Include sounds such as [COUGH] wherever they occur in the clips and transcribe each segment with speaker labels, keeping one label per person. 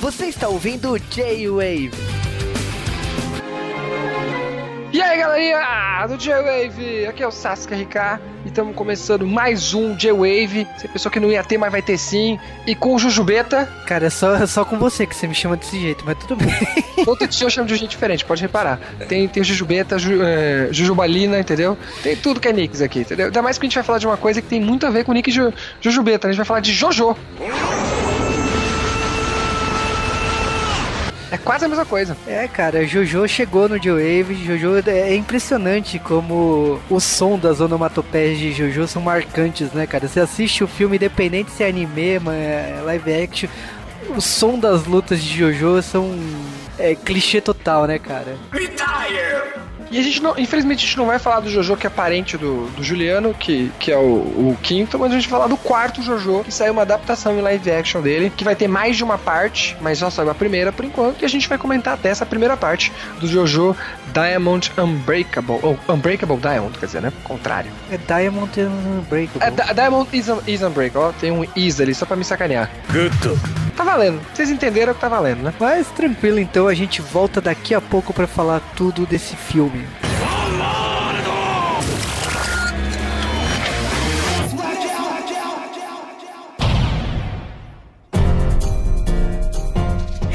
Speaker 1: Você está ouvindo J-Wave.
Speaker 2: E aí, galerinha do J-Wave, aqui é o Sasuke RK e estamos começando mais um J-Wave. Você pensou que não ia ter, mas vai ter sim. E com o Jujubeta.
Speaker 3: Cara, é só, é só com você que você me chama desse jeito, mas tudo bem. [LAUGHS]
Speaker 2: Todo dia eu chamo de gente diferente, pode reparar. Tem, tem Jujubeta, Ju, é, Jujubalina, entendeu? Tem tudo que é Nicks aqui, entendeu? Ainda mais que a gente vai falar de uma coisa que tem muito a ver com o Nick Ju, Jujubeta. A gente vai falar de Jojo. É quase a mesma coisa.
Speaker 3: É, cara, Jojo chegou no J-Wave. Jojo é impressionante como o som das onomatopeias de Jojo são marcantes, né, cara? Você assiste o filme, independente se é anime, é live action, o som das lutas de Jojo são é, clichê total, né, cara? Retire!
Speaker 2: E a gente não, infelizmente a gente não vai falar do Jojo que é parente do, do Juliano, que, que é o, o, quinto, mas a gente vai falar do quarto Jojo, que saiu uma adaptação em live action dele, que vai ter mais de uma parte, mas só saiu a primeira por enquanto, e a gente vai comentar até essa primeira parte do Jojo Diamond Unbreakable, ou Unbreakable Diamond, quer dizer, né? Contrário.
Speaker 3: É Diamond Unbreakable.
Speaker 2: É, Diamond is, is Unbreakable, tem um is ali só pra me sacanear. Good Tá valendo, vocês entenderam que tá valendo, né?
Speaker 3: Mas tranquilo, então a gente volta daqui a pouco para falar tudo desse filme.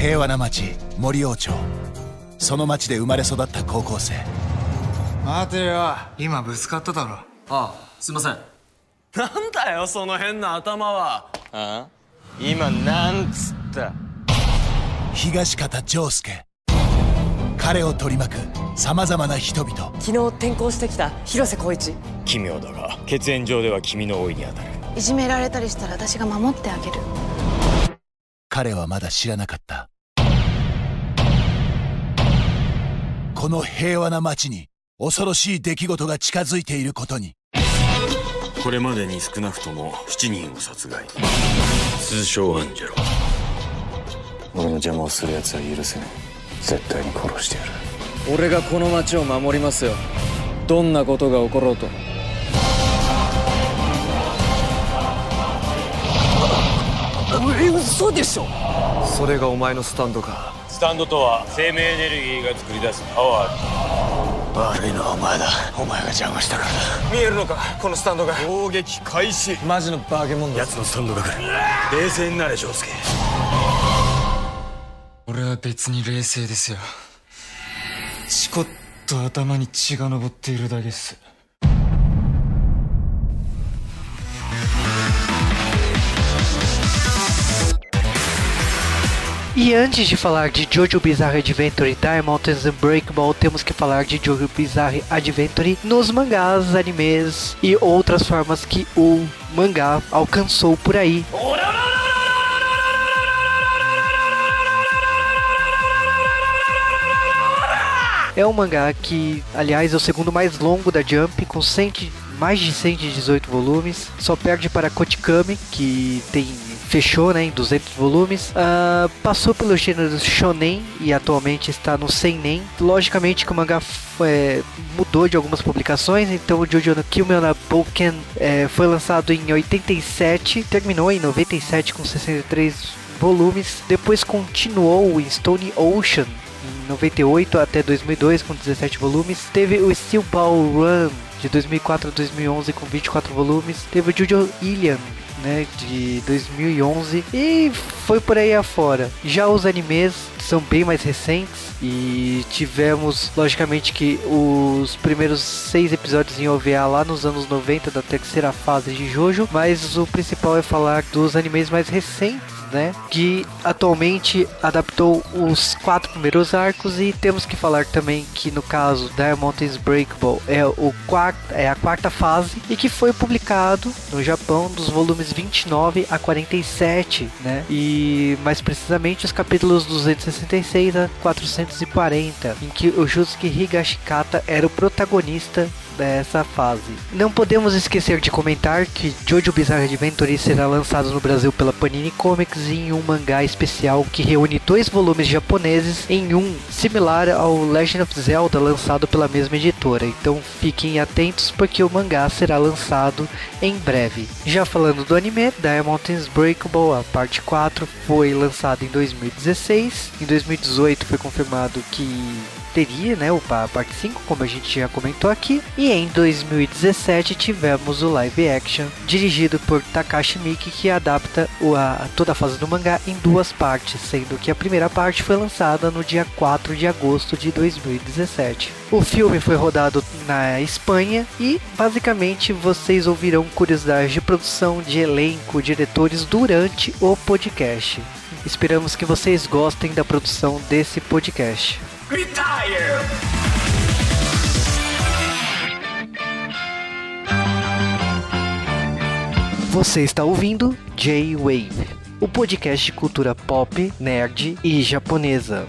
Speaker 4: 平和な町森王町その町で生まれ育った高校生
Speaker 5: 待てよ今ぶつかっただろあ
Speaker 6: あすいませんなんだよその変な頭はああ 今なんつった？
Speaker 4: 東方丈介。彼を取り巻くさまざまな人々。
Speaker 7: 昨日転校してきた広瀬光一。
Speaker 6: 奇妙だが血縁上では君の老いにあたる。
Speaker 7: いじめられたりしたら私が守ってあげる。
Speaker 4: 彼はまだ知らなかった。この平和な街に恐ろしい出来事が近づいていることに。
Speaker 6: これまでに少なくとも7人を殺害通称アンジェロ俺の邪魔をする奴は許せない。絶対に殺してやる。
Speaker 8: 俺がこの町を守りますよ。どんなことが起ころうと
Speaker 7: え嘘でしょ！
Speaker 8: それがお前のスタンドか。
Speaker 6: スタンドとは生命エネルギーが作り出すパワー悪いのはお前だ。お前が邪魔したからだ。
Speaker 8: 見えるのか？このスタンドが。
Speaker 6: 攻撃開始。
Speaker 8: マジのバーゲモンだ。
Speaker 6: 奴のスタンドが来る。冷静になれ丈介。
Speaker 8: 俺は別に冷静ですよ。チコッと頭に血が上っているだけです「
Speaker 3: E antes de falar de Jojo Bizarre Adventure Diamonds Unbreakable, temos que falar de Jojo Bizarre Adventure nos mangás, animes e outras formas que o mangá alcançou por aí. É um mangá que, aliás, é o segundo mais longo da Jump, com 100, mais de 118 volumes. Só perde para Kotikami, que tem fechou né, em 200 volumes. Uh, passou pelo gênero shonen e atualmente está no seinen. Logicamente que o mangá é, mudou de algumas publicações, então o Jojo no Kimmel Boken é, foi lançado em 87, terminou em 97 com 63 volumes. Depois continuou em Stone Ocean 98 até 2002 com 17 volumes. Teve o Steel Ball Run de 2004 a 2011 com 24 volumes. Teve o Jojo Ilian né, de 2011 e foi por aí afora. Já os animes são bem mais recentes e tivemos, logicamente, que os primeiros seis episódios em OVA lá nos anos 90 da terceira fase de Jojo, mas o principal é falar dos animes mais recentes né? Que atualmente adaptou os quatro primeiros arcos e temos que falar também que no caso Diamond is Breakable é o quarto, é a quarta fase e que foi publicado no Japão dos volumes 29 a 47, né? E mais precisamente os capítulos 266 a 440, em que o Jusuke Higashikata era o protagonista dessa fase. Não podemos esquecer de comentar que Jojo Bizarre Adventure será lançado no Brasil pela Panini Comics em um mangá especial que reúne dois volumes japoneses em um, similar ao Legend of Zelda lançado pela mesma editora. Então fiquem atentos porque o mangá será lançado em breve. Já falando do anime, Diamond is Breakable, a parte 4 foi lançada em 2016. Em 2018 foi confirmado que teria, né, o parte 5, como a gente já comentou aqui. E em 2017 tivemos o live action dirigido por Takashi Miki que adapta a, toda a fase do mangá em duas partes, sendo que a primeira parte foi lançada no dia 4 de agosto de 2017. O filme foi rodado na Espanha e basicamente vocês ouvirão curiosidades de produção, de elenco, diretores durante o podcast. Esperamos que vocês gostem da produção desse podcast.
Speaker 6: Retire!
Speaker 3: Você está ouvindo J-Wave, o podcast de cultura pop, nerd e japonesa.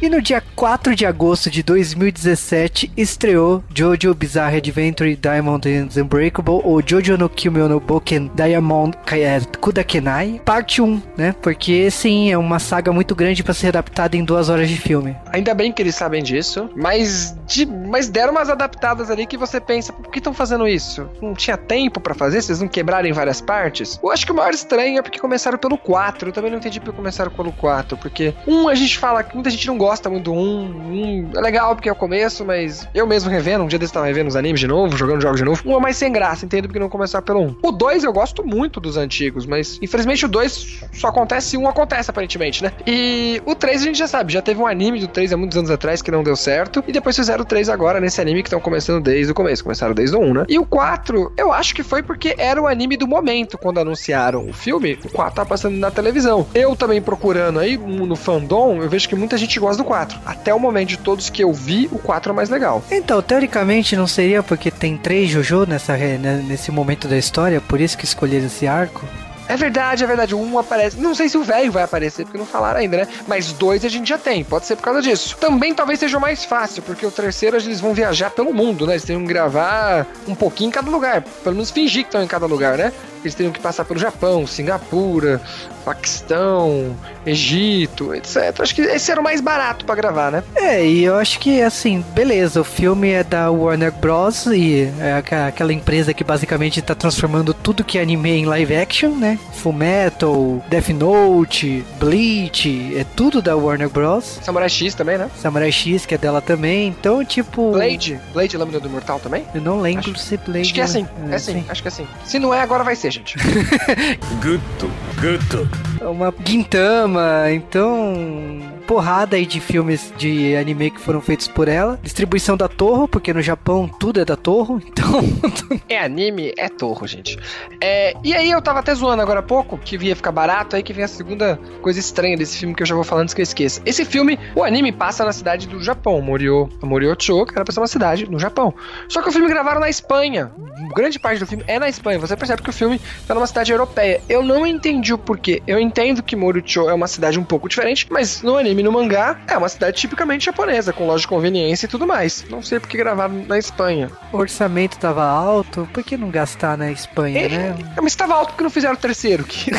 Speaker 3: E no dia 4 de agosto de 2017 estreou Jojo Bizarre Adventure Diamond and Unbreakable ou Jojo no Kimi no Boken Diamond é, Kudakenai, parte 1, né? Porque sim, é uma saga muito grande para ser adaptada em duas horas de filme.
Speaker 2: Ainda bem que eles sabem disso, mas, de, mas deram umas adaptadas ali que você pensa, por que estão fazendo isso? Não tinha tempo para fazer? Vocês não quebraram em várias partes? Eu acho que o maior estranho é porque começaram pelo 4. Eu também não entendi porque começaram pelo 4, porque um a gente fala que muita gente não gosta gosta muito do 1. Um, é legal porque é o começo, mas eu mesmo revendo, um dia desse tava revendo os animes de novo, jogando jogos de novo. Um é mais sem graça, entendo porque não começar pelo 1. O 2 eu gosto muito dos antigos, mas infelizmente o 2 só acontece se um acontece, aparentemente, né? E o 3 a gente já sabe, já teve um anime do 3 há muitos anos atrás que não deu certo, e depois fizeram o 3 agora nesse anime que estão começando desde o começo, começaram desde o 1, né? E o 4, eu acho que foi porque era o anime do momento quando anunciaram o filme, o 4 tá passando na televisão. Eu também procurando aí no fandom, eu vejo que muita gente gosta do 4. Até o momento de todos que eu vi, o 4 é mais legal.
Speaker 3: Então, teoricamente não seria porque tem três Jojo nessa, né, nesse momento da história, por isso que escolheram esse arco?
Speaker 2: É verdade, é verdade. Um aparece. Não sei se o velho vai aparecer, porque não falaram ainda, né? Mas dois a gente já tem. Pode ser por causa disso. Também talvez seja mais fácil, porque o terceiro eles vão viajar pelo mundo, né? Eles têm que gravar um pouquinho em cada lugar. Pelo menos fingir que estão em cada lugar, né? Eles teriam que passar pelo Japão, Singapura, Paquistão, Egito, etc. Acho que esse era o mais barato para gravar, né?
Speaker 3: É, e eu acho que, assim, beleza, o filme é da Warner Bros. e é aquela empresa que basicamente tá transformando tudo que é anime em live action, né? Full Metal, Death Note, Bleach, é tudo da Warner Bros.
Speaker 2: Samurai X também, né?
Speaker 3: Samurai X, que é dela também, então, tipo...
Speaker 2: Blade? Blade Lâmina do Imortal também?
Speaker 3: Eu não lembro
Speaker 2: acho,
Speaker 3: se Blade...
Speaker 2: Acho que é assim, é, é assim, acho que é assim. Se não é, agora vai ser, gente. [LAUGHS]
Speaker 6: Good, good.
Speaker 3: Uma Gintama, então porrada aí de filmes de anime que foram feitos por ela. Distribuição da Torro, porque no Japão tudo é da Torro, [LAUGHS] então.
Speaker 2: é anime, é Torro, gente. É, e aí eu tava até zoando agora há pouco, que ia ficar barato, aí que vem a segunda coisa estranha desse filme que eu já vou falando antes que eu esqueça. Esse filme, o anime passa na cidade do Japão, Morio, Moriocho, que era pra ser uma cidade no Japão. Só que o filme gravaram na Espanha. Grande parte do filme é na Espanha. Você percebe que o filme tá numa cidade europeia. Eu não entendi o porquê. Eu entendo que Moriocho é uma cidade um pouco diferente, mas no anime no mangá, é uma cidade tipicamente japonesa, com loja de conveniência e tudo mais. Não sei porque gravaram na Espanha.
Speaker 3: O orçamento estava alto, por que não gastar na Espanha,
Speaker 2: é,
Speaker 3: né?
Speaker 2: É, mas estava alto porque não fizeram o terceiro. Que... [LAUGHS]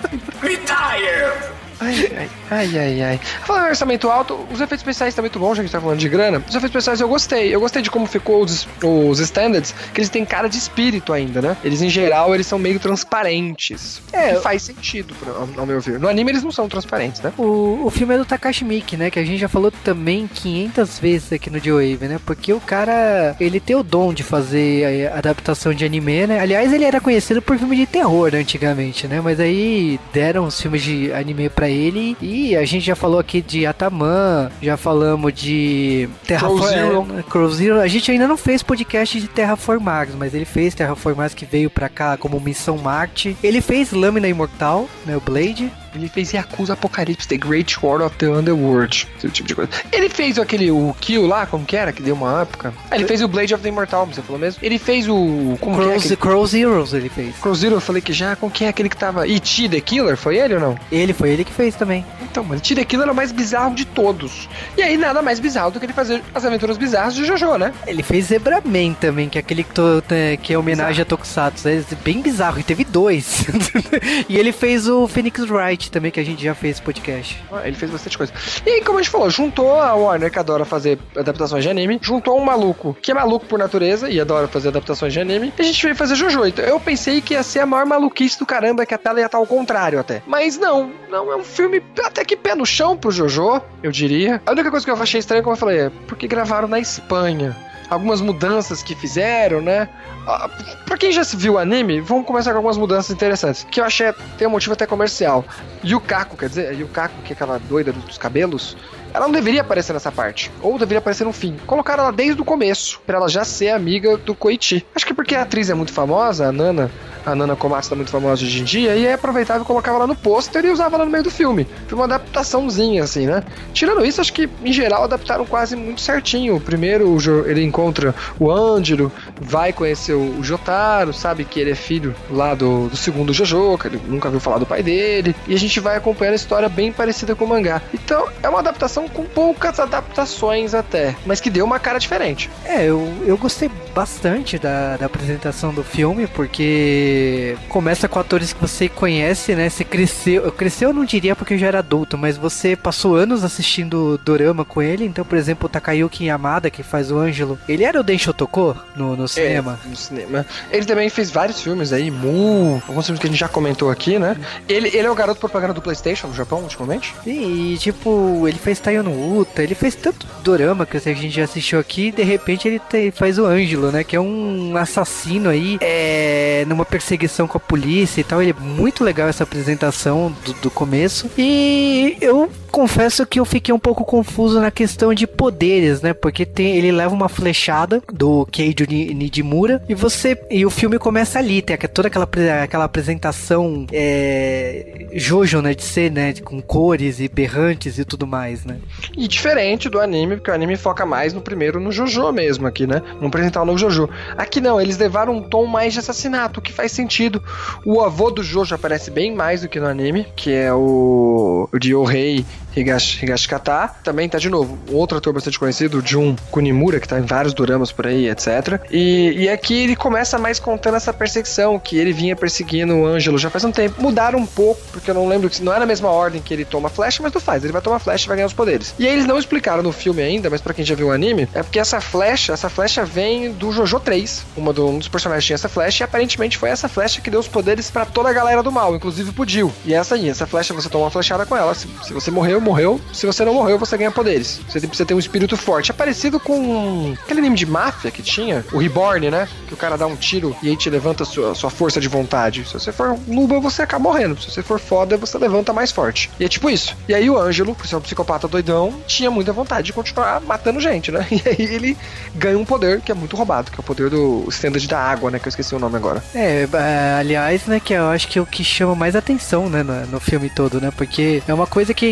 Speaker 2: [LAUGHS]
Speaker 6: Retire!
Speaker 2: Ai, ai, ai, ai, ai. Falando em orçamento alto, os efeitos especiais estão muito bons, já que a gente tá falando de grana. Os efeitos especiais eu gostei. Eu gostei de como ficou os, os standards, que eles têm cara de espírito ainda, né? Eles, em geral, eles são meio transparentes. É. Que faz sentido, ao, ao meu ver. No anime eles não são transparentes, né?
Speaker 3: O, o filme é do Takashi Miike, né? Que a gente já falou também 500 vezes aqui no J-Wave, né? Porque o cara, ele tem o dom de fazer adaptação de anime, né? Aliás, ele era conhecido por filme de terror né, antigamente, né? Mas aí deram os filmes de anime pra ele. E a gente já falou aqui de Ataman, já falamos de Terraform Crow Zero. A gente ainda não fez podcast de Terraformags, mas ele fez Terraformags que veio pra cá como Missão Marte. Ele fez Lâmina Imortal, né, o Blade.
Speaker 2: Ele fez Yakuza Apocalipse, The Great War of the Underworld. Esse tipo de coisa. Ele fez aquele, o Kill lá, como que era? Que deu uma época. Ah, ele fez o Blade of the Immortal, você falou mesmo? Ele fez o... Como que é?
Speaker 3: Crow, Crow Zeroes ele fez.
Speaker 2: Crow Zero, eu falei que já, como que é aquele que tava... E.T. The Killer, foi ele ou não?
Speaker 3: Ele foi ele que fez também.
Speaker 2: Então, mano, E.T. The Killer é o mais bizarro de todos. E aí, nada mais bizarro do que ele fazer as aventuras bizarras de Jojo, né?
Speaker 3: Ele fez Zebraman também, que é aquele que, to- que é homenagem a Tokusatsu. É bem bizarro, e teve dois. [LAUGHS] e ele fez o Phoenix Wright também, que a gente já fez podcast.
Speaker 2: Ah, Ele fez bastante coisa. E aí, como a gente falou, juntou a Warner, que adora fazer adaptações de anime, juntou um maluco que é maluco por natureza e adora fazer adaptações de anime, e a gente veio fazer Jojo. Então, eu pensei que ia ser a maior maluquice do caramba, que a tela ia estar ao contrário até. Mas não, não, é um filme até que pé no chão pro Jojo, eu diria. A única coisa que eu achei estranha, como eu falei, é porque gravaram na Espanha. Algumas mudanças que fizeram, né? Ah, Pra quem já viu o anime, vamos começar com algumas mudanças interessantes. Que eu achei tem um motivo até comercial. Yukako, quer dizer, Yukako, que é aquela doida dos cabelos, ela não deveria aparecer nessa parte. Ou deveria aparecer no fim. Colocaram ela desde o começo, pra ela já ser amiga do Koichi. Acho que porque a atriz é muito famosa, a Nana. A Nana Komatsu tá muito famosa hoje em dia, e aí aproveitava e colocava ela no pôster e usava ela no meio do filme. Foi uma adaptaçãozinha, assim, né? Tirando isso, acho que em geral adaptaram quase muito certinho. Primeiro ele encontra o Ângelo, vai conhecer o o Jotaro, sabe que ele é filho lá do, do segundo Jojo, que ele nunca viu falar do pai dele. E a gente vai acompanhando a história bem parecida com o mangá. Então é uma adaptação com poucas adaptações até, mas que deu uma cara diferente.
Speaker 3: É, eu, eu gostei bastante da, da apresentação do filme, porque começa com atores que você conhece, né? Você cresceu. Eu cresceu, eu não diria porque eu já era adulto, mas você passou anos assistindo Dorama com ele. Então, por exemplo, o Takayuki Yamada, que faz o Ângelo, ele era o Densho Toko no, no cinema.
Speaker 2: É, no cinema. Ele também fez vários filmes aí, Mu, alguns filmes que a gente já comentou aqui, né? Ele, ele é o garoto propaganda do PlayStation no Japão, ultimamente.
Speaker 3: E, tipo, ele fez Taio no Uta, ele fez tanto dorama que a gente já assistiu aqui, e de repente ele te- faz o Ângelo, né? Que é um assassino aí, é, numa perseguição com a polícia e tal. Ele é muito legal essa apresentação do, do começo. E eu confesso que eu fiquei um pouco confuso na questão de poderes, né? Porque tem, ele leva uma flechada do Keijo Ni- Nijimura e você e o filme começa ali, tem toda aquela aquela apresentação é, Jojo, né, de ser, né, com cores e berrantes e tudo mais, né?
Speaker 2: E diferente do anime, porque o anime foca mais no primeiro, no Jojo mesmo aqui, né? No apresentar o novo Jojo. Aqui não, eles levaram um tom mais de assassinato, o que faz sentido. O avô do Jojo aparece bem mais do que no anime, que é o, o Ryohei Higashi, Higashikata. Também tá de novo, outro ator bastante conhecido, Jun Kunimura, que tá em vários doramas por aí, etc. E, e aqui ele começa mais contando essa perseguição, que ele vinha perseguindo o Ângelo já faz um tempo. Mudaram um pouco, porque eu não lembro que não é na mesma ordem que ele toma flecha, mas tu faz. Ele vai tomar flecha e vai ganhar os poderes. E aí eles não explicaram no filme ainda, mas pra quem já viu o anime, é porque essa flecha, essa flecha vem do Jojo 3. Uma do- um dos personagens tinha essa flecha, e aparentemente foi essa flecha que deu os poderes pra toda a galera do mal, inclusive pro Jill. E essa aí, essa flecha você toma uma flechada com ela. Se, se você morreu, morreu. Se você não morreu, você ganha poderes. Você precisa ter um espírito forte. É parecido com aquele anime de máfia que tinha, o Reborn, né? Que o cara dá um tiro e aí te levanta a sua, sua força de vontade. Se você for nuba, você acaba morrendo. Se você for foda, você levanta mais forte. E é tipo isso. E aí o Ângelo, por ser um psicopata doidão, tinha muita vontade de continuar matando gente, né? [LAUGHS] E aí ele ganha um poder que é muito roubado, que é o poder do Standard da água, né? Que eu esqueci o nome agora.
Speaker 3: É, é, aliás, né, que eu acho que é o que chama mais atenção, né, no, no filme todo, né, porque é uma coisa que é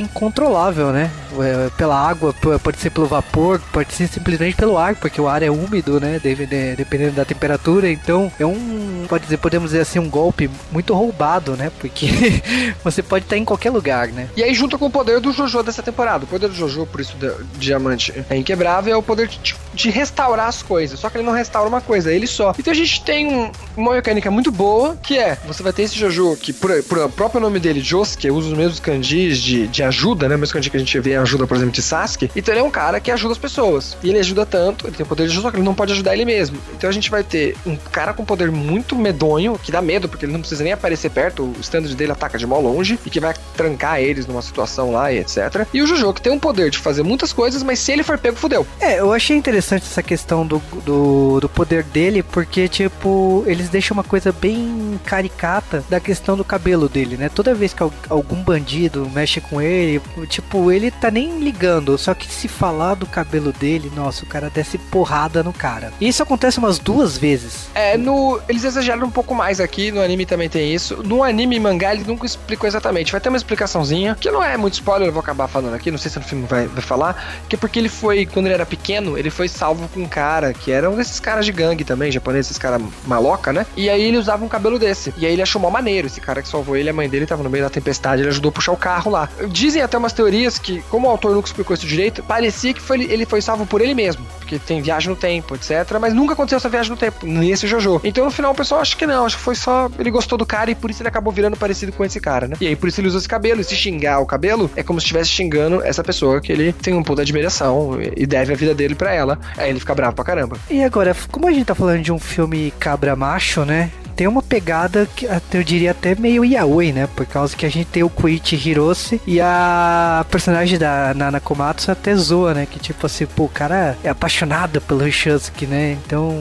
Speaker 3: né, É, pela água, pode ser pelo vapor, pode ser simplesmente pelo ar, porque o ar é úmido, né, dependendo da temperatura, então é um, pode dizer, podemos dizer assim, um golpe muito roubado, né, porque [LAUGHS] você pode estar em qualquer lugar, né.
Speaker 2: E aí junta com o poder do Jojo dessa temporada. O poder do Jojo, por isso Diamante é inquebrável, é o poder de, de restaurar as coisas. Só que ele não restaura uma coisa, ele só. Então a gente tem um- uma mecânica muito boa, que é, você vai ter esse Jojo, que por, por o próprio nome dele, Josuke, usa os mesmos kanjis de, de ajuda, né? Mesmo que a gente vê ajuda, por exemplo, de Sasuke. Então ele é um cara que ajuda as pessoas. E ele ajuda tanto, ele tem o poder de ajuda, só que ele não pode ajudar ele mesmo. Então a gente vai ter um cara com poder muito medonho, que dá medo, porque ele não precisa nem aparecer perto, o standard dele ataca de mó longe, e que vai trancar eles numa situação lá e etc. E o Jojo, que tem um poder de fazer muitas coisas, mas se ele for pego, fudeu.
Speaker 3: É, eu achei interessante essa questão do, do, do poder dele, porque, tipo, eles deixam uma coisa bem caricata da questão do cabelo dele, né? Toda vez que al- algum bandido mexe com ele, Tipo, ele tá nem ligando, só que se falar do cabelo dele, nossa, o cara desce porrada no cara. E isso acontece umas duas vezes.
Speaker 2: É, no. Eles exageram um pouco mais aqui, no anime também tem isso. No anime e mangá, ele nunca explicou exatamente. Vai ter uma explicaçãozinha, que não é muito spoiler, eu vou acabar falando aqui, não sei se no filme vai, vai falar, que é porque ele foi, quando ele era pequeno, ele foi salvo com um cara, que era um desses caras de gangue também, japoneses, esses caras maloca, né? E aí ele usava um cabelo desse. E aí ele achou mó maneiro, esse cara que salvou ele, a mãe dele tava no meio da tempestade, ele ajudou a puxar o carro lá. Dizem até umas teorias que, como o autor nunca explicou isso direito, parecia que foi, ele foi salvo por ele mesmo, porque tem viagem no tempo, etc. Mas nunca aconteceu essa viagem no tempo, nesse Jojo. Então no final o pessoal acha que não, acho que foi só ele gostou do cara e por isso ele acabou virando parecido com esse cara, né? E aí por isso ele usa esse cabelo. E se xingar o cabelo, é como se estivesse xingando essa pessoa que ele tem um ponto de admiração e deve a vida dele para ela. Aí ele fica bravo pra caramba.
Speaker 3: E agora, como a gente tá falando de um filme cabra macho, né? Tem uma pegada que eu diria até meio yaoi, né? Por causa que a gente tem o Koichi Hirose e a personagem da Nana Komatsu até zoa, né? Que tipo assim, pô, o cara é apaixonado pelo Shusuke, né? Então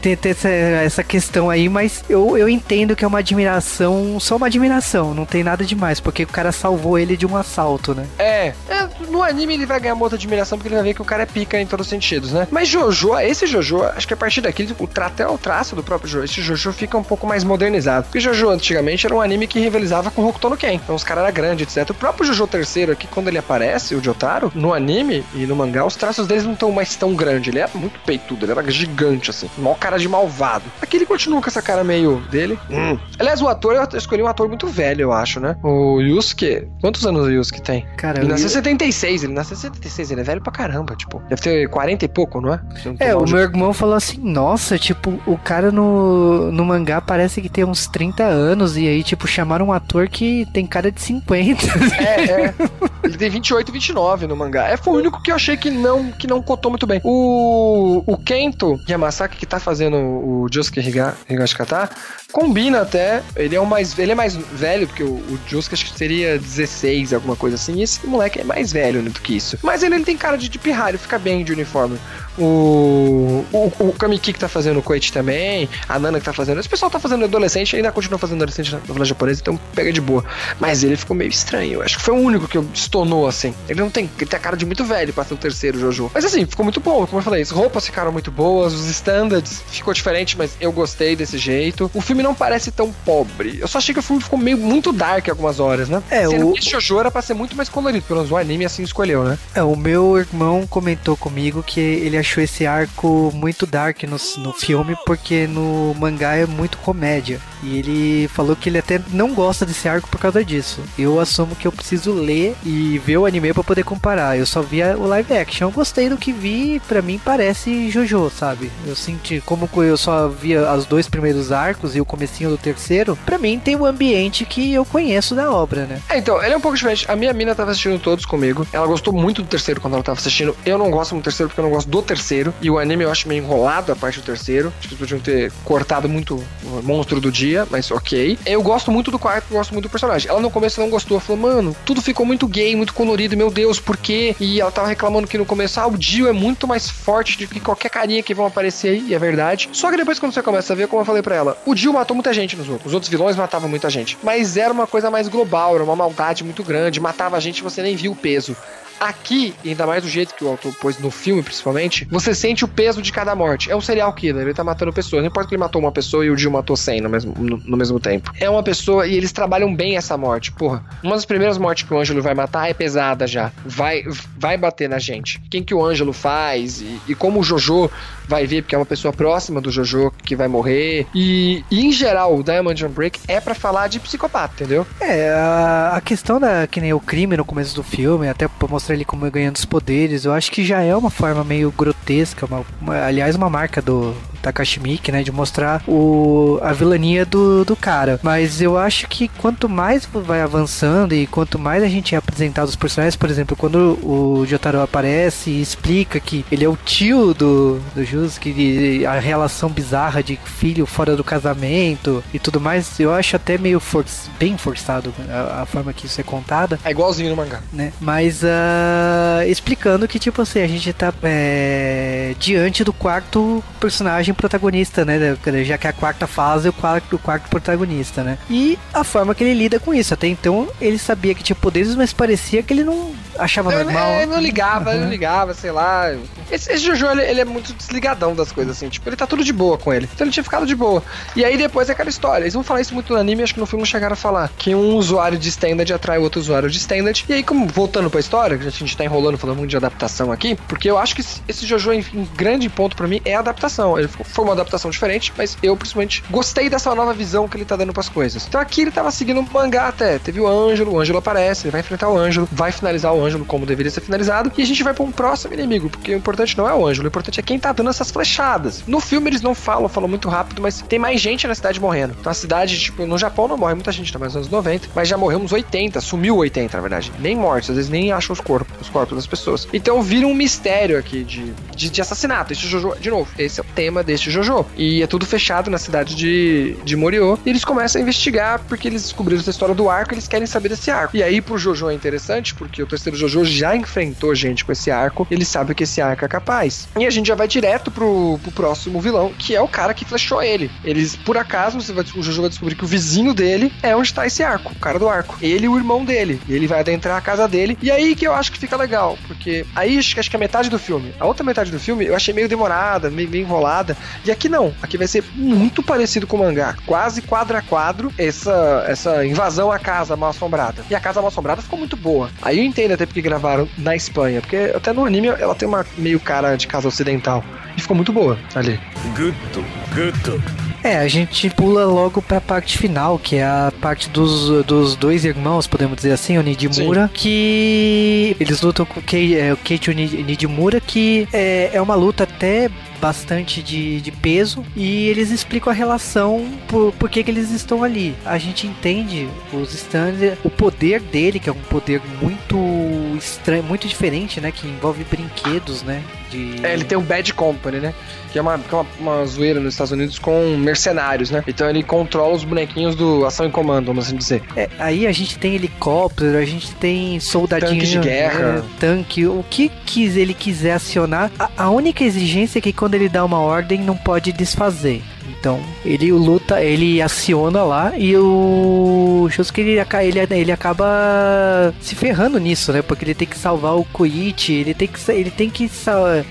Speaker 3: tem, essa, essa, questão aí, mas eu, eu entendo que é uma admiração, só uma admiração, não tem nada demais, porque o cara salvou ele de um assalto, né?
Speaker 2: É, é no anime ele vai ganhar uma outra admiração porque ele vai ver que o cara é pica em todos os sentidos, né? Mas Jojo, esse Jojo, acho que a partir daqui, o tra até o traço do próprio Jojo, esse Jojo fica um pouco mais modernizado. Porque Jojo antigamente era um anime que rivalizava com Hokuto no Ken, então os caras eram grandes, etc. O próprio Jojo terceiro aqui, quando ele aparece, o Jotaro, no anime e no mangá, os traços deles não estão mais tão grandes. Ele era muito peitudo, ele era gigante, assim. Mó cara de malvado. Aqui ele continua com essa cara meio dele. Hum. Aliás, o ator, eu escolhi um ator muito velho, eu acho, né? O Yusuke. Quantos anos o Yusuke tem?
Speaker 3: Cara,
Speaker 2: ele nasceu em 76, ele nasceu em 76, ele é velho pra caramba, tipo. Deve ter 40 e pouco, não é?
Speaker 3: é, o meu irmão falou assim: nossa, tipo, o cara no, no mangá parece que tem uns 30 anos, e aí, tipo, chamaram um ator que tem cara de 50.
Speaker 2: É, [LAUGHS] é. Ele tem 28 e 29 no mangá. É, foi o único que eu achei que não, que não cotou muito bem. O, o Kento Yamasaki, que tá fazendo o Josuke Higa, Higashikata, combina até. Ele é, o mais, ele é mais velho, porque o, o Josuke acho que seria 16, alguma coisa assim. E esse moleque é mais velho do que isso. Mas ele, ele tem cara de, de pirralho, fica bem de uniforme. O, o, o Kamiki que tá fazendo o Koichi também, a Nana que tá fazendo. Esse pessoal tá fazendo adolescente ainda continua fazendo adolescente na novela japonesa, então pega de boa. Mas ele ficou meio estranho. Acho que foi o único que estonou assim. Ele não tem. Ele tem a cara de muito velho pra ser o terceiro Jojo. Mas assim, ficou muito bom, como eu falei. As roupas ficaram muito boas, os standards ficou diferente, mas eu gostei desse jeito. O filme não parece tão pobre. Eu só achei que o filme ficou meio muito dark algumas horas, né?
Speaker 3: É, Sendo
Speaker 2: o que Jojo era pra ser muito mais colorido, pelo menos o anime assim escolheu, né?
Speaker 3: É, o meu irmão comentou comigo que ele achou esse arco muito dark no, no filme, porque no mangá é muito comédia. E ele falou que ele até não gosta desse arco por causa disso. Eu assumo que eu preciso ler e ver o anime para poder comparar. Eu só vi o live action. Eu gostei do que vi, para mim parece JoJo, sabe? Eu senti como eu só via os dois primeiros arcos e o comecinho do terceiro, para mim tem o ambiente que eu conheço da obra, né?
Speaker 2: É, então, ele é um pouco diferente. A minha mina tava assistindo todos comigo. Ela gostou muito do terceiro quando ela tava assistindo. Eu não gosto do terceiro porque eu não gosto do terceiro. E o anime eu acho meio enrolado a parte do terceiro. Acho que eles podiam ter cortado muito o monstro do dia, mas ok. Eu gosto muito do quarto, gosto muito do personagem. Ela no começo não gostou, falou, mano, tudo ficou muito gay, muito colorido, meu Deus, por quê? E ela tava reclamando que no começo, ah, o Dio é muito mais forte do que qualquer carinha que vão aparecer aí, e é verdade. Só que depois quando você começa a ver, como eu falei pra ela, o Dio matou muita gente nos outros. Os outros vilões matavam muita gente. Mas era uma coisa mais global, era uma maldade muito grande, matava a gente você nem viu o peso. Aqui, ainda mais do jeito que o autor pôs no filme, principalmente, você sente o peso de cada morte. É um serial killer, ele tá matando pessoas. Não importa que ele matou uma pessoa e o Jill matou 100 no mesmo, no, no, mesmo tempo. É uma pessoa e eles trabalham bem essa morte. Porra, uma das primeiras mortes que o Ângelo vai matar é pesada já. Vai, vai bater na gente. Quem que o Ângelo faz e, e como o Jojo vai ver, porque é uma pessoa próxima do Jojo que vai morrer. E, e em geral, o Diamond Break é para falar de psicopata, entendeu?
Speaker 3: É, a, a, questão da que nem o crime no começo do filme, até pra mostrar ele como ganhando os poderes, eu acho que já é uma forma meio grotesca, uma, uma, aliás, uma marca do, Takashi Miike, né? De mostrar o, a vilania do, do cara. Mas eu acho que quanto mais vai avançando e quanto mais a gente é apresentado os personagens, por exemplo, quando o Jotaro aparece e explica que ele é o tio do, do Jusuke, a relação bizarra de filho fora do casamento e tudo mais, eu acho até meio for, bem forçado a, a, forma que isso é contada.
Speaker 2: É igualzinho no mangá.
Speaker 3: Né? Mas uh, explicando que, tipo assim, a gente tá é, diante do quarto personagem personagem protagonista, né? Já que é a quarta fase, o quarto, o quarto protagonista, né? E a forma que ele lida com isso. Até então, ele sabia que tinha poderes, mas parecia que ele não achava
Speaker 2: Ele,
Speaker 3: normal.
Speaker 2: ele não ligava, ele
Speaker 3: Uhum.
Speaker 2: não ligava, sei lá. Esse, esse Jojo, ele, ele é muito desligadão das coisas, assim. Tipo, ele tá tudo de boa com ele. Então ele tinha ficado de boa. E aí depois é aquela história. Eles vão falar isso muito no anime, acho que no filme chegaram a falar. Que um usuário de standard atrai outro usuário de standard. E aí, como voltando pra história, que a gente tá enrolando falando muito de adaptação aqui, porque eu acho que esse- Jojo, em, em grande ponto pra mim, é a adaptação. Ele foi- foi uma adaptação diferente, mas eu, principalmente, gostei dessa nova visão que ele tá dando pras coisas. Então aqui ele tava seguindo um mangá até. Teve o Ângelo, o Ângelo aparece, ele vai enfrentar o Ângelo, vai finalizar o Ângelo como deveria ser finalizado, e a gente vai pra um próximo inimigo, porque o importante não é o Ângelo, o importante é quem tá dando essas flechadas. No filme eles não falam, falam muito rápido, mas tem mais gente na cidade morrendo. Então a cidade, tipo, no Japão não morre muita gente, tá mais nos anos 90, mas já morreu uns 80, sumiu 80, na verdade. Nem mortos, às vezes nem acham os corpos, os corpos das pessoas. Então vira um mistério aqui de, de, de assassinato. Esse Jojo, de novo, esse é o tema deste Jojo. E é tudo fechado na cidade de, de Moriô. E eles começam a investigar porque eles descobriram essa história do arco eles querem saber desse arco. E aí pro Jojo é interessante porque o terceiro Jojo já enfrentou gente com esse arco. Ele sabe que esse arco é capaz. E a gente já vai direto pro, pro próximo vilão, que é o cara que flechou ele. Eles, por acaso, você vai, o Jojo vai descobrir que o vizinho dele é onde tá esse arco, o cara do arco. Ele e o irmão dele. E ele vai adentrar a casa dele. E aí que eu acho que fica legal, porque aí acho que, acho que é metade do filme. A outra metade metade do filme, eu achei meio demorada, meio, meio enrolada. E aqui não. Aqui vai ser muito parecido com o mangá. Quase quadro a quadro essa, essa invasão à casa mal assombrada. E a casa mal assombrada ficou muito boa. Aí eu entendo até porque gravaram na Espanha, porque até no anime ela tem uma meio cara de casa ocidental. E ficou muito boa ali.
Speaker 3: É, a gente pula logo pra parte final, que é a parte dos, dos dois irmãos, podemos dizer assim, o Nidimura, que eles lutam com o Kei, é, o e o Ni- Nidimura, que é, é uma luta até bastante de, de peso e eles explicam a relação por, por que, que eles estão ali. A gente entende os stands, o poder dele, que é um poder muito estranho, muito diferente, né, que envolve brinquedos, né, de
Speaker 2: É, ele tem o Bad Company, né? Que é uma, que é uma, uma zoeira nos Estados Unidos com mercenários, né? Então ele controla os bonequinhos do Ação e Comando, vamos assim dizer.
Speaker 3: É, aí a gente tem helicóptero, a gente tem soldadinho
Speaker 2: Tanque de guerra.
Speaker 3: né, tanque, o que quis ele quiser acionar. A, a única exigência é que quando ele dá uma ordem não pode desfazer. Então, ele luta, ele aciona lá e o Shusuke ele, ele, ele acaba se ferrando nisso, né? Porque ele tem que salvar o Koichi, ele tem que, ele tem que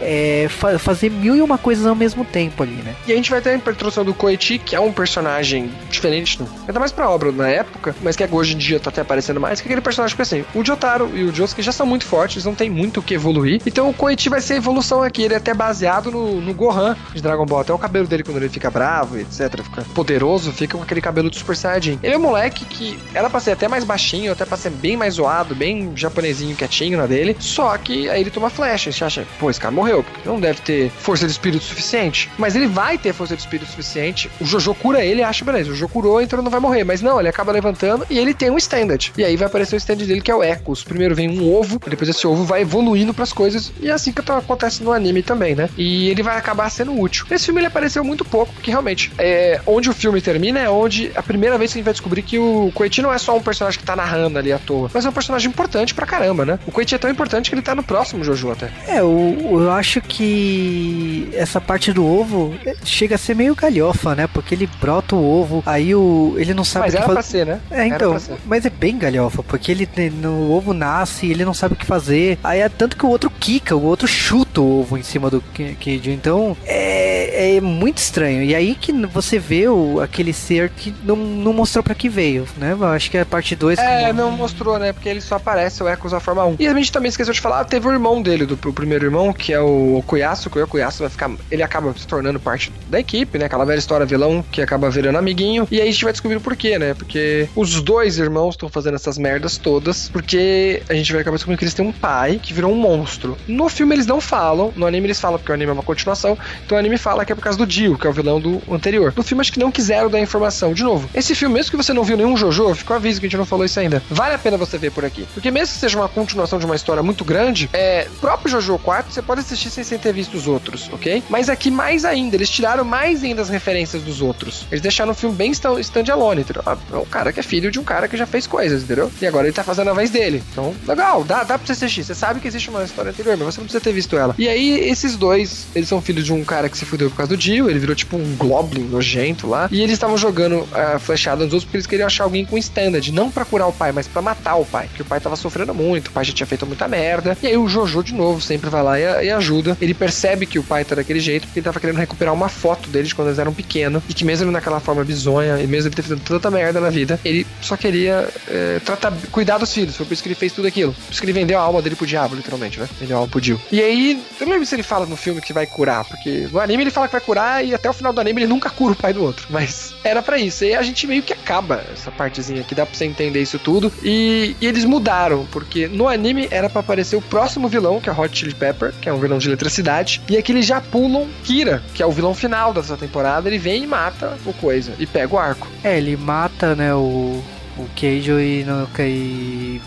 Speaker 3: é, fa- fazer mil e uma coisas ao mesmo tempo ali, né?
Speaker 2: E a gente vai ter a introdução do Koichi, que é um personagem diferente, ainda mais pra obra na época, mas que hoje em dia tá até aparecendo mais, que é aquele personagem que assim, o Jotaro e o Josuke já são muito fortes, não tem muito o que evoluir. Então o Koichi vai ser a evolução aqui, ele é até baseado no, no Gohan de Dragon Ball. Até o cabelo dele quando ele fica bravo, etc, fica poderoso, fica com aquele cabelo de Super Saiyajin. Ele é um moleque que era pra ser até mais baixinho, até pra ser bem mais zoado, bem japonesinho, quietinho na dele, só que aí ele toma flecha, e você acha, pô, esse cara morreu, porque não deve ter força de espírito suficiente. Mas ele vai ter força de espírito suficiente. O Jojo cura ele acha, beleza, o Jojo curou, então ele não vai morrer. Mas não, ele acaba levantando e ele tem um standard. E aí vai aparecer o stand dele, que é o Ecos. Primeiro vem um ovo, depois esse ovo vai evoluindo pras coisas. E é assim que tá- acontece no anime também, né? E ele vai acabar sendo útil. Esse filme ele apareceu muito pouco, porque realmente, é, onde o filme termina é onde a primeira vez que a gente vai descobrir que o Koichi não é só um personagem que tá narrando ali à toa, mas é um personagem importante pra caramba, né? O Koichi é tão importante que ele tá no próximo Jojo até.
Speaker 3: É, eu, eu acho que essa parte do ovo é, chega a ser meio galhofa, né? Porque ele brota o ovo, aí o, ele não sabe
Speaker 2: Mas
Speaker 3: o que
Speaker 2: era pra
Speaker 3: fazer.
Speaker 2: ser, né?
Speaker 3: É, então, mas é bem galhofa, porque ele no ovo nasce, ele não sabe o que fazer. Aí é tanto que o outro quica, o outro chuta o ovo em cima do Kid. Então é, é muito estranho. E aí que você vê o, aquele ser que não, não mostrou pra que veio, né? Eu acho que é a parte 2
Speaker 2: É, não mostrou, né? Porque ele só aparece o Echoes da Forma 1. E a gente também esqueceu de falar, teve o irmão dele, do o primeiro irmão, que é o Okuyasu, que o Okuyasu vai ficar. Ele acaba se tornando parte da equipe, né? Aquela velha história vilão que acaba virando amiguinho. E aí a gente vai descobrir o porquê, né? Porque os dois irmãos estão fazendo essas merdas todas. Porque a gente vai acabar descobrindo que eles têm um pai que virou um monstro. No filme eles não falam, no anime eles falam, porque o anime é uma continuação. Então o anime fala que é por causa do Dio, que é o vilão do anterior. No filme acho que não quiseram dar informação. De novo, esse filme, mesmo que você não viu nenhum Jojo, ficou aviso que a gente não falou isso ainda. Vale a pena você ver por aqui. Porque mesmo que seja uma continuação de uma história muito grande, é, próprio Jojo 4 você pode assistir sem, sem ter visto os outros, ok? Mas aqui mais ainda, eles tiraram mais ainda as referências dos outros. Eles deixaram o filme bem stand- standalone, entendeu? Ah, É um cara que é filho de um cara que já fez coisas, entendeu? E agora ele tá fazendo a vez dele. Então, legal, dá, dá pra você assistir. Você sabe que existe uma história anterior, mas você não precisa ter visto ela. E aí, esses dois, eles são filhos de um cara que se fudeu causa do Dio, ele virou tipo um Goblin nojento lá. E eles estavam jogando a flechada nos outros porque eles queriam achar alguém com standard, não pra curar o pai, mas pra matar o pai. Porque o pai tava sofrendo muito, o pai já tinha feito muita merda. E aí o Jojo, de novo, sempre vai lá e, e ajuda. Ele percebe que o pai tá daquele jeito porque ele tava querendo recuperar uma foto deles de quando eles eram pequenos. E que mesmo ele naquela forma bizonha, e mesmo ele ter feito tanta merda na vida, ele só queria é, tratar, cuidar dos filhos. Foi por isso que ele fez tudo aquilo. Por isso que ele vendeu a alma dele pro diabo, literalmente, né? Vendeu a alma pro Dio. E aí, eu não lembro se ele fala no filme que vai curar, porque no anime ele fala que vai curar e até o final do anime ele nunca cura o pai do outro. Mas era para isso. E a gente meio que acaba essa partezinha aqui, dá pra você entender isso tudo. E, e eles mudaram, porque no anime era para aparecer o próximo vilão, que é Hot Chili Pepper, que é um vilão de eletricidade. E aqui eles já pulam Kira, que é o vilão final dessa temporada. Ele vem e mata o coisa e pega o arco.
Speaker 3: É, ele mata, né, o, o Keijo e, no, e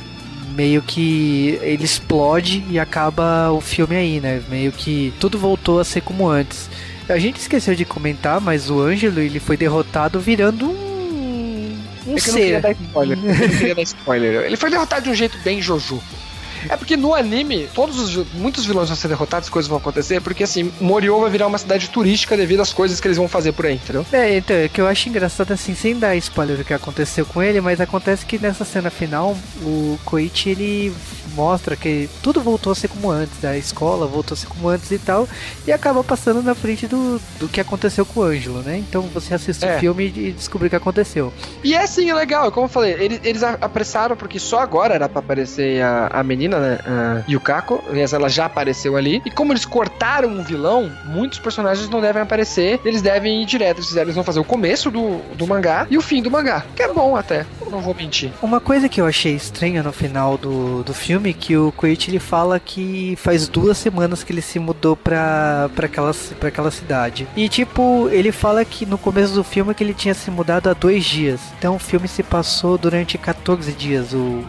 Speaker 3: meio que ele explode e acaba o filme aí, né? Meio que tudo voltou a ser como antes. A gente esqueceu de comentar, mas o Ângelo ele foi derrotado virando um. um
Speaker 2: é que eu não queria dar spoiler. eu não queria dar spoiler. Ele foi derrotado de um jeito bem Jojo. É porque no anime, todos os, muitos vilões vão ser derrotados, coisas vão acontecer, porque assim, Moriô vai virar uma cidade turística devido às coisas que eles vão fazer por aí, entendeu?
Speaker 3: É, então, é que eu acho engraçado assim, sem dar spoiler do que aconteceu com ele, mas acontece que nessa cena final, o Koichi ele mostra que tudo voltou a ser como antes, da escola voltou a ser como antes e tal, e acaba passando na frente do, do que aconteceu com o Ângelo, né? Então você assiste é. o filme e descobre o que aconteceu.
Speaker 2: E é sim, é legal, como eu falei, eles, eles apressaram porque só agora era pra aparecer a, a menina, né? A Yukako, aliás, ela já apareceu ali. E como eles cortaram um vilão, muitos personagens não devem aparecer, eles devem ir direto. Eles, eles vão fazer o começo do, do mangá e o fim do mangá, que é bom até, não vou mentir.
Speaker 3: Uma coisa que eu achei estranha no final do, do filme, que o Koichi ele fala que faz duas semanas que ele se mudou pra, pra, aquela, pra aquela cidade. E tipo, ele fala que no começo do filme que ele tinha se mudado há dois dias. Então o filme se passou durante 14 dias. O,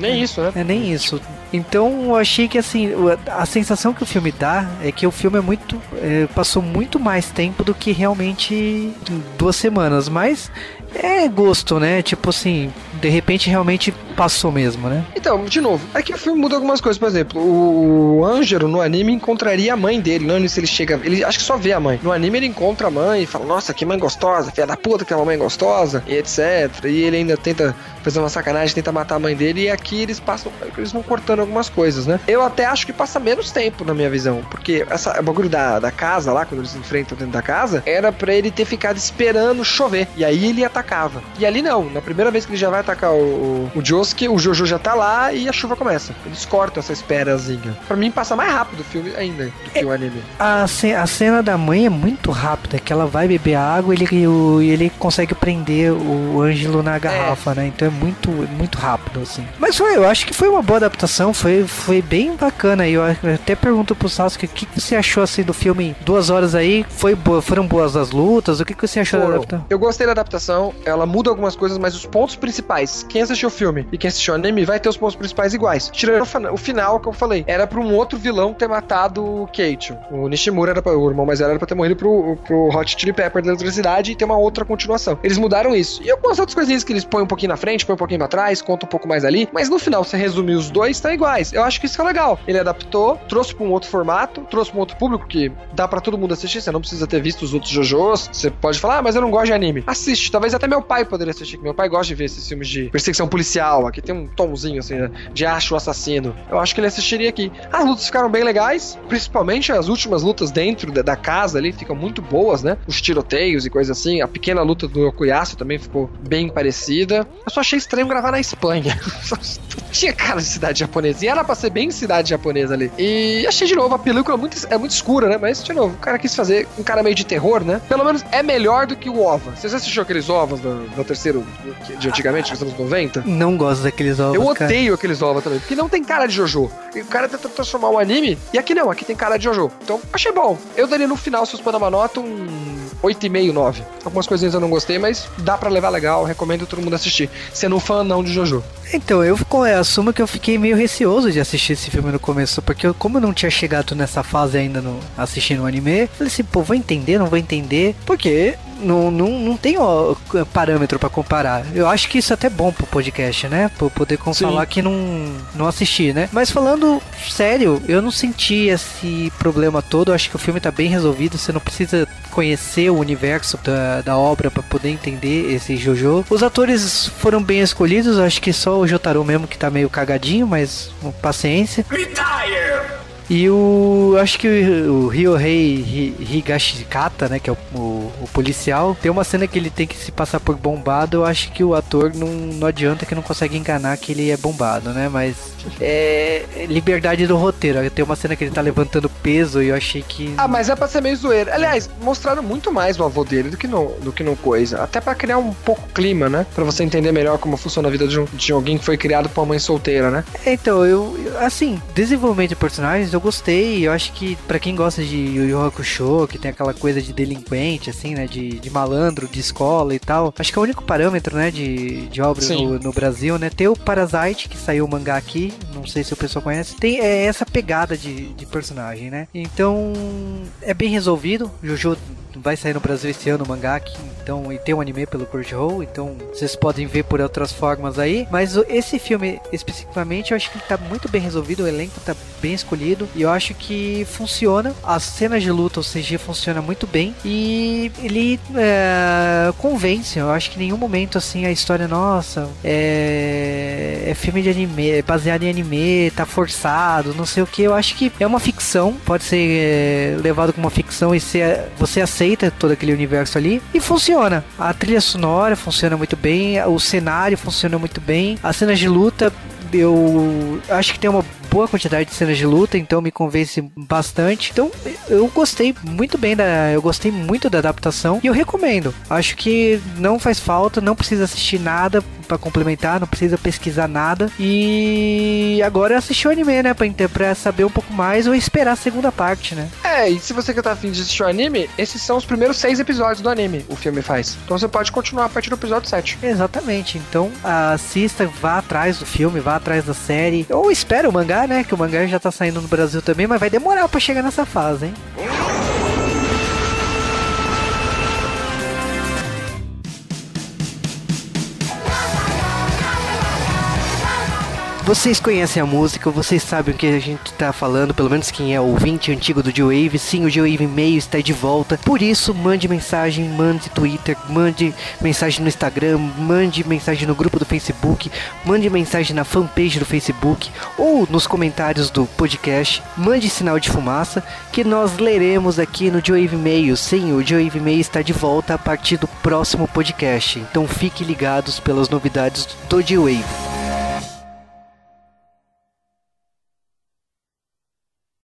Speaker 2: nem isso, né?
Speaker 3: É nem isso. Então eu achei que assim, a sensação que o filme dá é que o filme é muito. É, passou muito mais tempo do que realmente duas semanas. Mas é gosto, né? Tipo assim, de repente realmente passou mesmo, né?
Speaker 2: Então, de novo, aqui o filme muda algumas coisas. Por exemplo, o Ângelo no anime encontraria a mãe dele. Não se ele chega. Ele acho que só vê a mãe. No anime ele encontra a mãe e fala: Nossa, que mãe gostosa, filha da puta que é uma mãe gostosa, e etc. E ele ainda tenta fazer uma sacanagem, tenta matar a mãe dele. E aqui eles passam. Eles vão cortando algumas coisas, né? Eu até acho que passa menos tempo na minha visão. Porque essa, o bagulho da, da casa lá, quando eles enfrentam dentro da casa, era para ele ter ficado esperando chover. E aí ele atacava. E ali não. Na primeira vez que ele já vai atacar o, o Josuke, o Jojo já tá lá e a chuva começa. Eles cortam essa esperazinha. Pra mim passa mais rápido o filme ainda do que é, o anime.
Speaker 3: A, a cena da mãe é muito rápida, que ela vai beber água e ele, o, ele consegue prender o Ângelo na garrafa, é. né? Então é muito, muito rápido, assim. Mas foi, eu acho que foi uma boa adaptação, foi, foi bem bacana. E eu até pergunto pro Sasuke o que, que você achou assim do filme duas horas aí? Foi boa, foram boas as lutas? O que, que você achou
Speaker 2: Foram.
Speaker 3: da adaptação?
Speaker 2: Eu gostei da adaptação, ela muda algumas coisas, mas os pontos principais, quem assistiu o filme e quem assistiu o anime vai ter os pontos principais iguais. Tirando o final que eu falei, era pra um outro vilão ter matado o Keiichi. O Nishimura era pra, o irmão mais velho era pra ter morrido pro, pro Hot Chili Pepper da eletricidade e ter uma outra continuação. Eles mudaram isso. E algumas outras coisinhas que eles põem um pouquinho na frente, põem um pouquinho pra trás, contam um pouco mais ali, mas no final, você resumir os dois, estão iguais. Eu acho que isso é legal. Ele adaptou, trouxe pra um outro formato, trouxe pra um outro público que dá pra todo mundo assistir, você não precisa ter visto os outros JoJo's, você pode falar, ah, mas eu não gosto de anime. Assiste, talvez até meu pai poderia assistir, que meu pai gosta de ver esses filmes de perseguição policial, aqui tem um tomzinho assim, né, de acho o assassino. Eu acho que ele assistiria aqui. As lutas ficaram bem legais, principalmente as últimas lutas dentro da, casa ali, ficam muito boas, né? Os tiroteios e coisas assim. A pequena luta do Okuyasu também ficou bem parecida. Eu só achei estranho gravar na Espanha. [LAUGHS] Tinha cara de cidade japonesa. E era pra ser bem cidade japonesa ali. E achei de novo, a película é muito, é muito escura, né? Mas, de novo, o cara quis fazer um cara meio de terror, né? Pelo menos é melhor do que o OVA. Você já assistiu aqueles OVAs do, do terceiro de antigamente, dos anos 90?
Speaker 3: Não gosto OVAs.
Speaker 2: Eu odeio cara. aqueles OVAs também, porque não tem cara de Jojo. E o cara tenta transformar um anime, e aqui não, aqui tem cara de Jojo. Então, achei bom. Eu daria no final, se pôr uma nota, um 8,5, 9. Algumas coisinhas eu não gostei, mas dá para levar legal, recomendo todo mundo assistir. Sendo um fã não de Jojo.
Speaker 3: Então, eu é, assumo que eu fiquei meio receoso de assistir esse filme no começo, porque eu, como eu não tinha chegado nessa fase ainda no, assistindo o anime, falei assim, pô, vou entender, não vou entender, porque não, não, não tenho parâmetro para comparar. Eu acho que isso é até bom pro podcast, né? Pra poder falar que não, não assisti, né? Mas falando sério, eu não senti esse problema todo. Eu acho que o filme tá bem resolvido. Você não precisa conhecer o universo da, da obra para poder entender esse Jojo. Os atores foram bem escolhidos. Eu acho que só o Jotaro mesmo que tá meio cagadinho, mas paciência. Retire! E o. Acho que o Ryohei Higashikata, né? Que é o, o, o, policial, tem uma cena que ele tem que se passar por bombado. Eu acho que o ator não, não adianta que não consegue enganar que ele é bombado, né? Mas é liberdade do roteiro. Tem uma cena que ele tá levantando peso e eu achei que.
Speaker 2: Ah, mas é pra ser meio zoeiro. Aliás, mostraram muito mais o avô dele do que no, do que no coisa. Até para criar um pouco clima, né? Pra você entender melhor como funciona a vida de, um, de alguém que foi criado por uma mãe solteira, né?
Speaker 3: Então, eu. Assim, desenvolvimento de personagens eu gostei. Eu acho que para quem gosta de Yu Yu Hakusho, que tem aquela coisa de delinquente, assim, né? De, de malandro, de escola e tal. Acho que é o único parâmetro, né? De, de obras no, no, Brasil, né? Tem o Parasite, que saiu o mangá aqui. Não sei se o pessoal conhece. Tem é, essa pegada de, de personagem, né? Então, é bem resolvido. Jojo vai sair no Brasil esse ano o mangá aqui, então, e tem um anime pelo Crunchyroll, então vocês podem ver por outras formas aí. Mas esse filme especificamente, eu acho que ele tá muito bem resolvido, o elenco tá bem escolhido e eu acho que funciona. As cenas de luta, o CG funciona muito bem e ele é, convence. Eu acho que em nenhum momento assim a história, nossa, é, é filme de anime, é baseado em anime, tá forçado, não sei o que. Eu acho que é uma ficção, pode ser é, levado como uma ficção e ser, você aceita todo aquele universo ali e funciona. A trilha sonora funciona muito bem, o cenário funciona muito bem, as cenas de luta eu acho que tem uma boa quantidade de cenas de luta, então me convence bastante. Então eu gostei muito bem da, eu gostei muito da adaptação e eu recomendo. Acho que não faz falta, não precisa assistir nada para complementar, não precisa pesquisar nada. E agora assistir o anime, né, para pra saber um pouco mais ou esperar a segunda parte, né?
Speaker 2: É, e se você que tá afim de assistir o anime, esses são os primeiros seis episódios do anime, o filme faz. Então você pode continuar a partir do episódio 7.
Speaker 3: Exatamente. Então assista, vá atrás do filme, vá atrás da série. Ou espera o mangá, né? Que o mangá já tá saindo no Brasil também, mas vai demorar para chegar nessa fase, hein? Vocês conhecem a música, vocês sabem o que a gente tá falando, pelo menos quem é ouvinte antigo do G-Wave. Sim, o G-Wave Meio está de volta. Por isso, mande mensagem, mande Twitter, mande mensagem no Instagram, mande mensagem no grupo do Facebook, mande mensagem na fanpage do Facebook ou nos comentários do podcast. Mande sinal de fumaça que nós leremos aqui no G-Wave Meio. Sim, o G-Wave Meio está de volta a partir do próximo podcast. Então fiquem ligados pelas novidades do G-Wave.